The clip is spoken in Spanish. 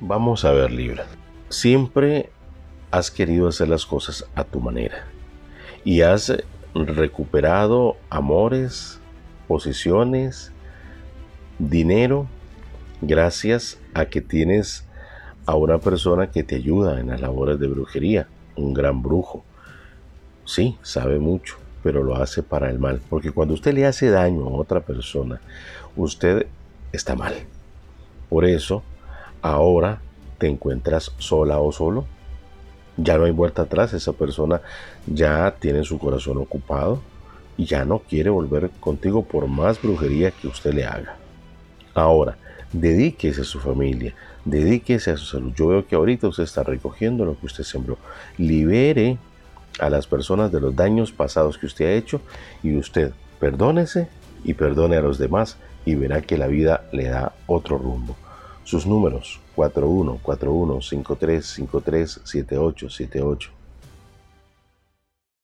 Vamos a ver, Libra. Siempre has querido hacer las cosas a tu manera y has recuperado amores, posiciones, dinero, gracias a que tienes a una persona que te ayuda en las labores de brujería, un gran brujo. Sí, sabe mucho, pero lo hace para el mal, porque cuando usted le hace daño a otra persona, usted está mal. Por eso, ahora te encuentras sola o solo. Ya no hay vuelta atrás, esa persona ya tiene su corazón ocupado y ya no quiere volver contigo por más brujería que usted le haga. Ahora, dedíquese a su familia, dedíquese a su salud. Yo veo que ahorita usted está recogiendo lo que usted sembró. Libere a las personas de los daños pasados que usted ha hecho y usted perdónese y perdone a los demás y verá que la vida le da otro rumbo. Sus números 414153537878